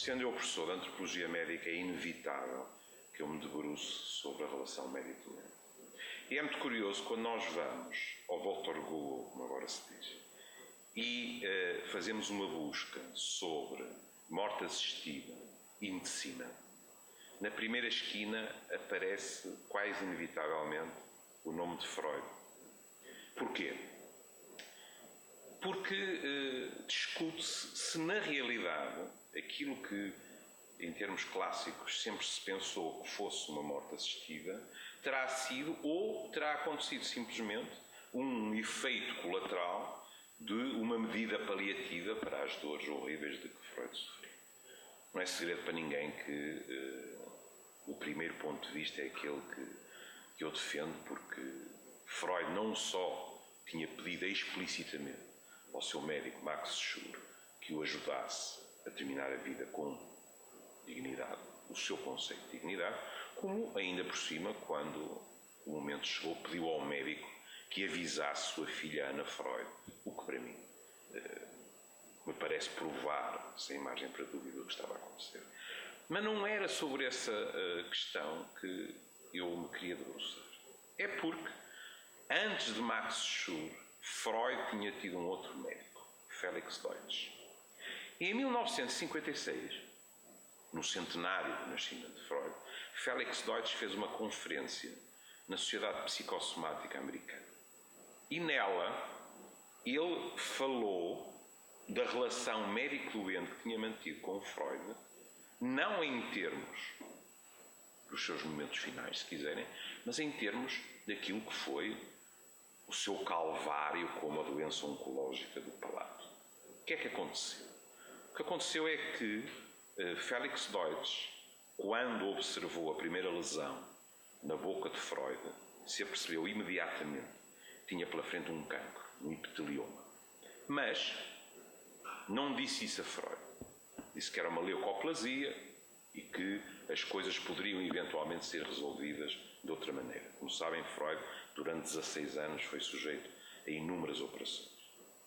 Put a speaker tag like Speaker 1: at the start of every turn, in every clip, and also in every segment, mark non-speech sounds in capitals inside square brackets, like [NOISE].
Speaker 1: Sendo eu professor de antropologia médica, é inevitável que eu me debruce sobre a relação médico-doente. E é muito curioso quando nós vamos ao Voltor Google, como agora se diz, e uh, fazemos uma busca sobre morte assistida e medicina. Na primeira esquina aparece quase inevitavelmente o nome de Freud. Porquê? Porque uh, discute-se se na realidade aquilo que, em termos clássicos, sempre se pensou que fosse uma morte assistida, terá sido ou terá acontecido simplesmente um efeito colateral de uma medida paliativa para as dores horríveis de que Freud sofreu. Não é segredo para ninguém que uh, o primeiro ponto de vista é aquele que, que eu defendo, porque Freud não só tinha pedido explicitamente ao seu médico Max Schur que o ajudasse a terminar a vida com dignidade, o seu conceito de dignidade, como ainda por cima, quando o momento chegou, pediu ao médico que avisasse sua filha Ana Freud, o que para mim eh, me parece provar, sem margem para dúvida, o que estava a acontecer. Mas não era sobre essa uh, questão que eu me queria debruçar. É porque, antes de Max Schur, Freud tinha tido um outro médico, Felix Deutsch. E em 1956, no centenário do nascimento de Freud, Felix Deutsch fez uma conferência na Sociedade Psicossomática Americana. E nela ele falou da relação médico-doente que tinha mantido com Freud, não em termos dos seus momentos finais, se quiserem, mas em termos daquilo que foi o seu calvário como a doença oncológica do palato. O que é que aconteceu? O que aconteceu é que uh, Felix Deutsch, quando observou a primeira lesão na boca de Freud, se apercebeu imediatamente que tinha pela frente um cancro, um epitelioma. Mas não disse isso a Freud. Disse que era uma leucoplasia e que as coisas poderiam eventualmente ser resolvidas de outra maneira. Como sabem, Freud, durante 16 anos, foi sujeito a inúmeras operações.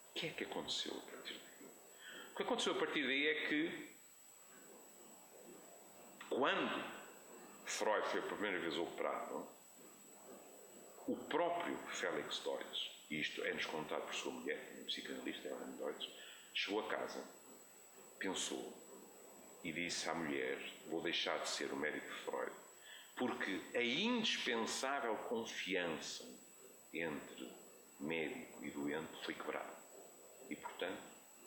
Speaker 1: O que é que aconteceu a partir daí? O que aconteceu a partir daí é que, quando Freud foi a primeira vez operado, o próprio Félix Deutsch, e isto é-nos contado por sua mulher, a psicanalista Ellen Deutsch, chegou a casa, pensou e disse à mulher: Vou deixar de ser o médico Freud, porque a indispensável confiança entre médico e doente foi quebrada. E, portanto,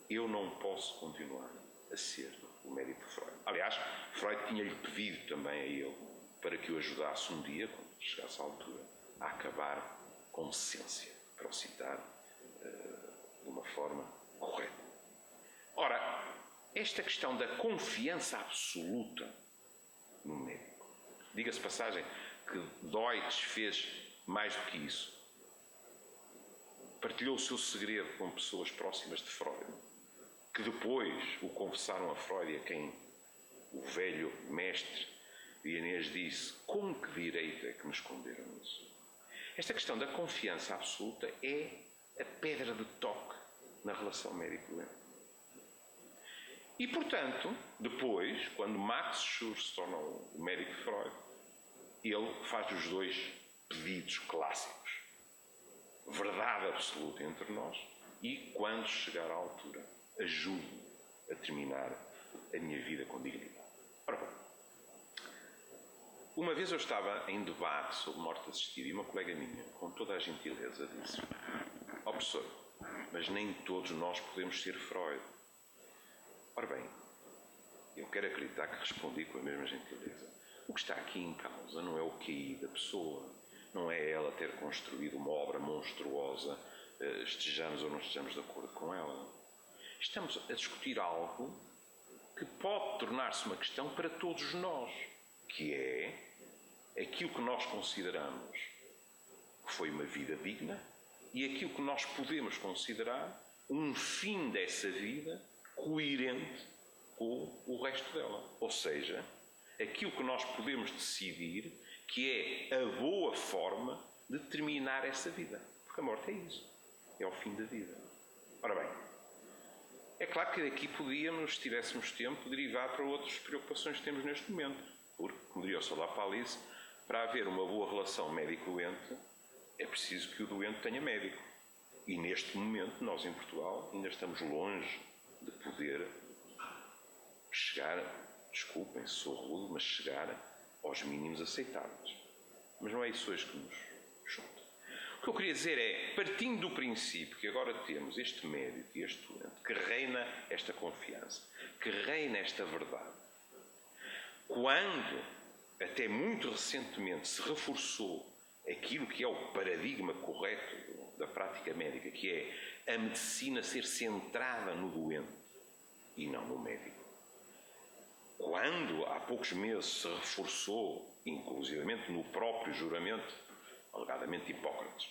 Speaker 1: eu não posso continuar a ser o médico Freud. Aliás, Freud tinha-lhe pedido também a ele para que o ajudasse um dia, quando chegasse à altura, a acabar com decência, para o citar uh, de uma forma correta. Ora, esta questão da confiança absoluta no médico. Diga-se passagem que Deutsch fez mais do que isso. Partilhou o seu segredo com pessoas próximas de Freud, que depois o confessaram a Freud e a quem o velho mestre Inês disse: Com que direito é que me esconderam isso? Esta questão da confiança absoluta é a pedra de toque na relação médico-doente. E, portanto, depois, quando Max Schur se torna o médico de Freud, ele faz os dois pedidos clássicos. Verdade absoluta entre nós e, quando chegar à altura, ajude-me a terminar a minha vida com dignidade. Ora bem, uma vez eu estava em debate sobre morte assistida e uma colega minha, com toda a gentileza, disse: Ó oh, professor, mas nem todos nós podemos ser Freud. Ora bem, eu quero acreditar que respondi com a mesma gentileza. O que está aqui em causa não é o QI da pessoa, não é ela ter construído uma obra monstruosa, eh, estejamos ou não estejamos de acordo com ela. Estamos a discutir algo que pode tornar-se uma questão para todos nós, que é aquilo que nós consideramos que foi uma vida digna e aquilo que nós podemos considerar um fim dessa vida coerente com o resto dela. Ou seja, aquilo que nós podemos decidir que é a boa forma de terminar essa vida. Porque a morte é isso. É o fim da vida. Ora bem, é claro que aqui podíamos, se tivéssemos tempo, derivar para outras preocupações que temos neste momento. Porque, como diria o Solar Palice, para haver uma boa relação médico-doente, é preciso que o doente tenha médico. E neste momento, nós em Portugal ainda estamos longe poder chegar, desculpem sou rude, mas chegar aos mínimos aceitáveis. Mas não é isso hoje que nos junta. O que eu queria dizer é, partindo do princípio que agora temos este médico e este doente, que reina esta confiança, que reina esta verdade, quando, até muito recentemente, se reforçou aquilo que é o paradigma correto da prática médica, que é a medicina ser centrada no doente e não no médico. Quando há poucos meses se reforçou, inclusivamente no próprio juramento, alegadamente Hipócrates,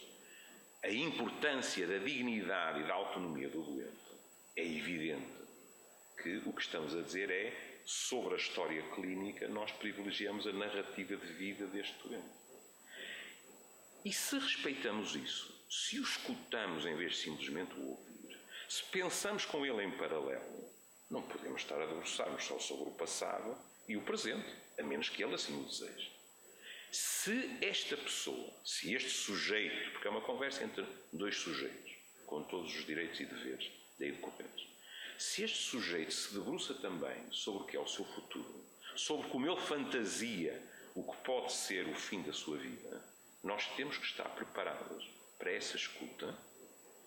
Speaker 1: a importância da dignidade e da autonomia do doente, é evidente que o que estamos a dizer é sobre a história clínica, nós privilegiamos a narrativa de vida deste doente. E se respeitamos isso, se o escutamos em vez de simplesmente o ouvir, se pensamos com ele em paralelo, não podemos estar a debruçar-nos só sobre o passado e o presente, a menos que ele assim o deseje. Se esta pessoa, se este sujeito, porque é uma conversa entre dois sujeitos, com todos os direitos e deveres daí decorrentes, se este sujeito se debruça também sobre o que é o seu futuro, sobre como ele fantasia o que pode ser o fim da sua vida, nós temos que estar preparados para essa escuta,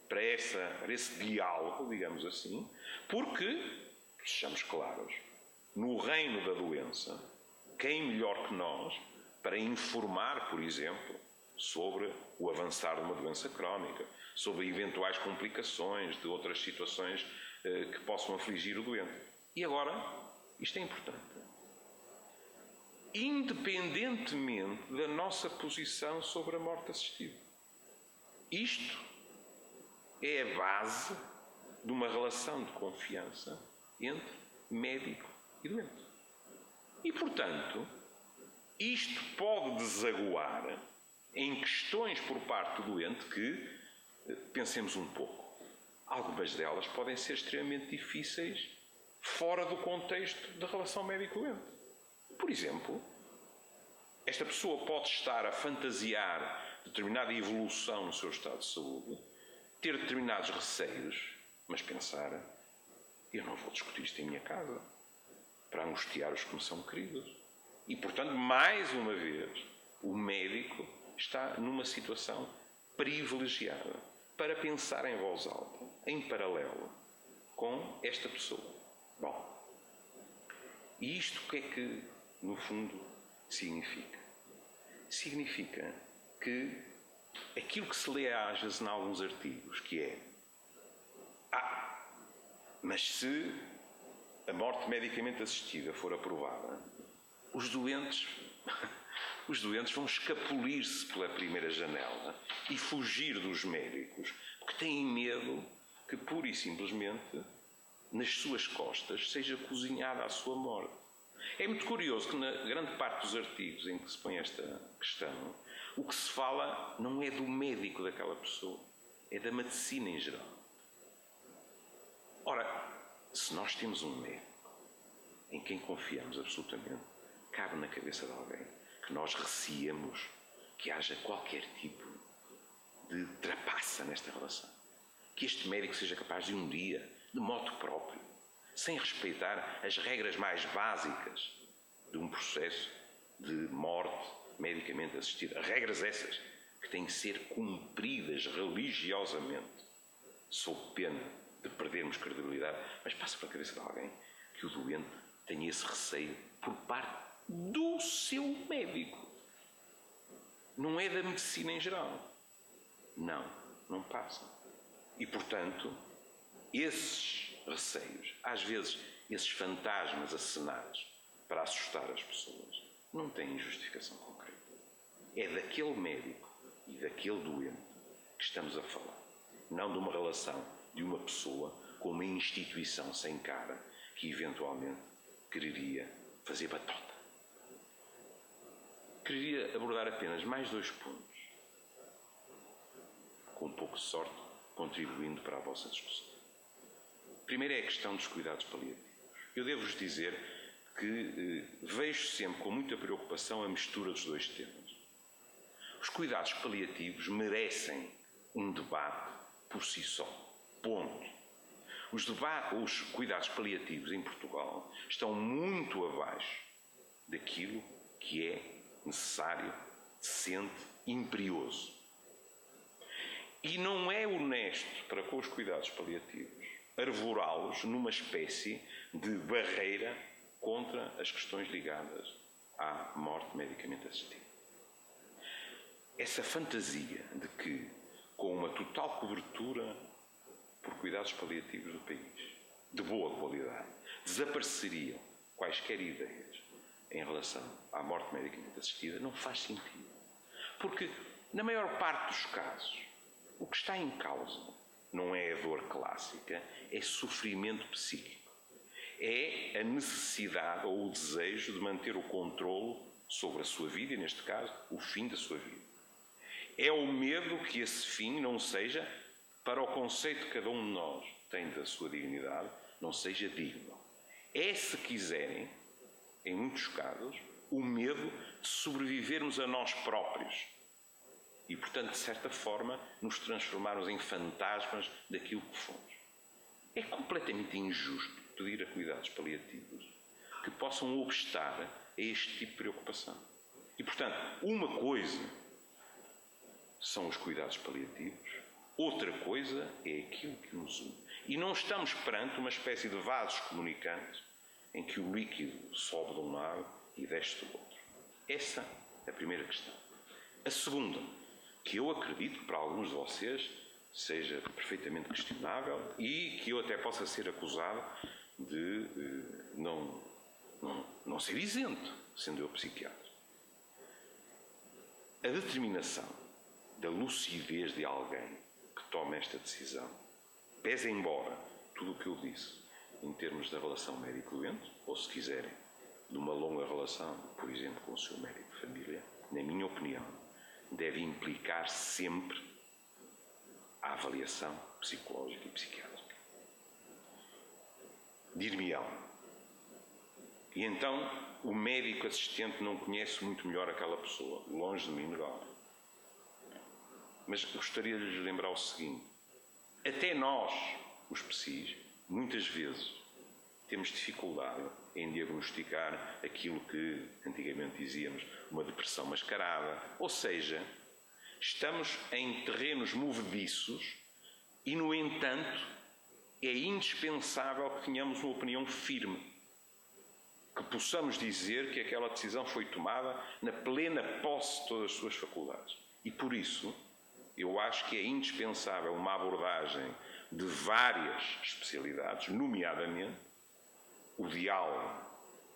Speaker 1: para, essa, para esse diálogo, digamos assim, porque, sejamos claros, no reino da doença, quem melhor que nós para informar, por exemplo, sobre o avançar de uma doença crónica, sobre eventuais complicações de outras situações eh, que possam afligir o doente. E agora, isto é importante. Independentemente da nossa posição sobre a morte assistida. Isto é a base de uma relação de confiança entre médico e doente. E, portanto, isto pode desaguar em questões por parte do doente que, eh, pensemos um pouco, algumas delas podem ser extremamente difíceis fora do contexto da relação médico-doente. Por exemplo, esta pessoa pode estar a fantasiar determinada evolução no seu estado de saúde, ter determinados receios, mas pensar: eu não vou discutir isto em minha casa para angustiar os que me são queridos. E, portanto, mais uma vez, o médico está numa situação privilegiada para pensar em voz alta, em paralelo com esta pessoa. Bom, e isto o que é que, no fundo, significa? Significa que aquilo que se lê às vezes em alguns artigos, que é mas se a morte medicamente assistida for aprovada, os doentes [LAUGHS] os doentes vão escapulir-se pela primeira janela e fugir dos médicos, porque têm medo que pura e simplesmente nas suas costas seja cozinhada a sua morte. É muito curioso que na grande parte dos artigos em que se põe esta questão, o que se fala não é do médico daquela pessoa, é da medicina em geral. Ora, se nós temos um médico em quem confiamos absolutamente, cabe na cabeça de alguém que nós receamos que haja qualquer tipo de trapaça nesta relação. Que este médico seja capaz de um dia, de modo próprio, sem respeitar as regras mais básicas de um processo de morte medicamente assistida. Regras essas que têm que ser cumpridas religiosamente, sob pena de perdermos credibilidade, mas passa para a cabeça de alguém que o doente tenha esse receio por parte do seu médico. Não é da medicina em geral. Não, não passa. E, portanto, esses receios, às vezes esses fantasmas acenados para assustar as pessoas, não têm justificação concreta. É daquele médico e daquele doente que estamos a falar, não de uma relação de uma pessoa com uma instituição sem cara que eventualmente quereria fazer batota. Queria abordar apenas mais dois pontos, com um pouco de sorte, contribuindo para a vossa discussão. Primeiro é a questão dos cuidados paliativos. Eu devo-vos dizer que eh, vejo sempre com muita preocupação a mistura dos dois temas. Os cuidados paliativos merecem um debate por si só. Ponto. Os, os cuidados paliativos em Portugal estão muito abaixo daquilo que é necessário, decente, imperioso. E não é honesto para com os cuidados paliativos arvorá-los numa espécie de barreira contra as questões ligadas à morte medicamente assistida. Essa fantasia de que, com uma total cobertura por cuidados paliativos do país, de boa qualidade, desapareceriam quaisquer ideias em relação à morte medicamente assistida, não faz sentido. Porque, na maior parte dos casos, o que está em causa não é a dor clássica, é sofrimento psíquico. É a necessidade ou o desejo de manter o controle sobre a sua vida e, neste caso, o fim da sua vida. É o medo que esse fim não seja, para o conceito que cada um de nós tem da sua dignidade, não seja digno. É, se quiserem, em muitos casos, o medo de sobrevivermos a nós próprios e, portanto, de certa forma, nos transformarmos em fantasmas daquilo que fomos. É completamente injusto pedir a cuidados paliativos que possam obstar a este tipo de preocupação. E, portanto, uma coisa são os cuidados paliativos, outra coisa é aquilo que nos une. E não estamos perante uma espécie de vasos comunicantes em que o líquido sobe de um lado e desce do outro. Essa é a primeira questão. A segunda, que eu acredito que para alguns de vocês seja perfeitamente questionável e que eu até possa ser acusado de eh, não, não, não ser isento, sendo eu psiquiatra. A determinação da lucidez de alguém que toma esta decisão, pese embora tudo o que eu disse em termos da relação médico-doente, ou se quiserem, de uma longa relação, por exemplo, com o seu médico de família, na minha opinião, deve implicar sempre a avaliação psicológica e psiquiátrica. Dir-me-ão. E então o médico assistente não conhece muito melhor aquela pessoa, longe de mim negar. Mas gostaria de lhes lembrar o seguinte: até nós, os psis, muitas vezes temos dificuldade em diagnosticar aquilo que antigamente dizíamos uma depressão mascarada. Ou seja, estamos em terrenos movediços e, no entanto, é indispensável que tenhamos uma opinião firme. Que possamos dizer que aquela decisão foi tomada na plena posse de todas as suas faculdades. E por isso, eu acho que é indispensável uma abordagem de várias especialidades, nomeadamente o diálogo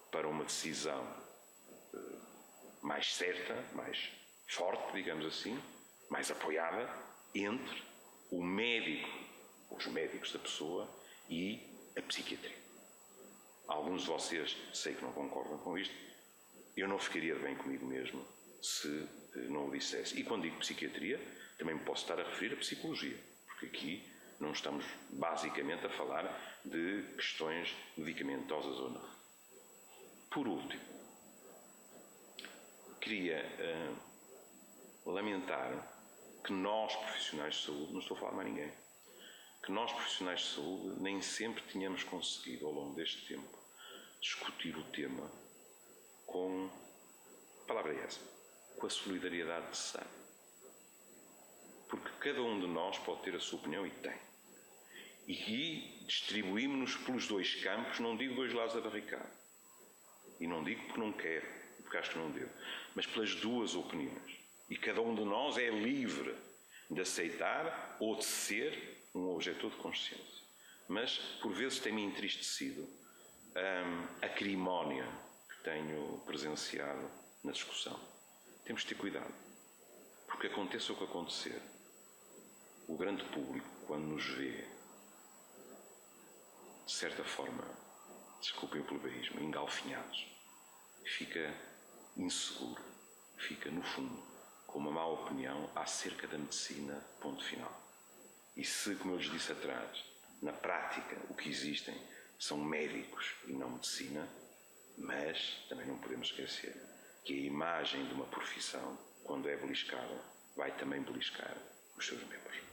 Speaker 1: para uma decisão eh, mais certa, mais forte, digamos assim, mais apoiada entre o médico, os médicos da pessoa e a psiquiatria. Alguns de vocês sei que não concordam com isto. Eu não ficaria bem comigo mesmo se eh, não o dissesse. E quando digo psiquiatria, também me posso estar a referir a psicologia, porque aqui não estamos basicamente a falar de questões medicamentosas ou não. Por último, queria uh, lamentar que nós, profissionais de saúde, não estou a falar mais ninguém, que nós, profissionais de saúde, nem sempre tínhamos conseguido, ao longo deste tempo, discutir o tema com, a palavra é essa, com a solidariedade necessária. Cada um de nós pode ter a sua opinião e tem. E distribuímos-nos pelos dois campos, não digo dois lados da barricada. E não digo porque não quero, porque acho que não devo, mas pelas duas opiniões. E cada um de nós é livre de aceitar ou de ser um objetor de consciência. Mas, por vezes, tem-me entristecido hum, a crimónia que tenho presenciado na discussão. Temos de ter cuidado. Porque aconteça o que acontecer, o grande público, quando nos vê, de certa forma, desculpem o plebeísmo, engalfinhados, fica inseguro, fica, no fundo, com uma má opinião acerca da medicina, ponto final. E se, como eu lhes disse atrás, Na prática, o que existem são médicos e não medicina, mas também não podemos esquecer que a imagem de uma profissão, quando é beliscada, vai também beliscar os seus membros.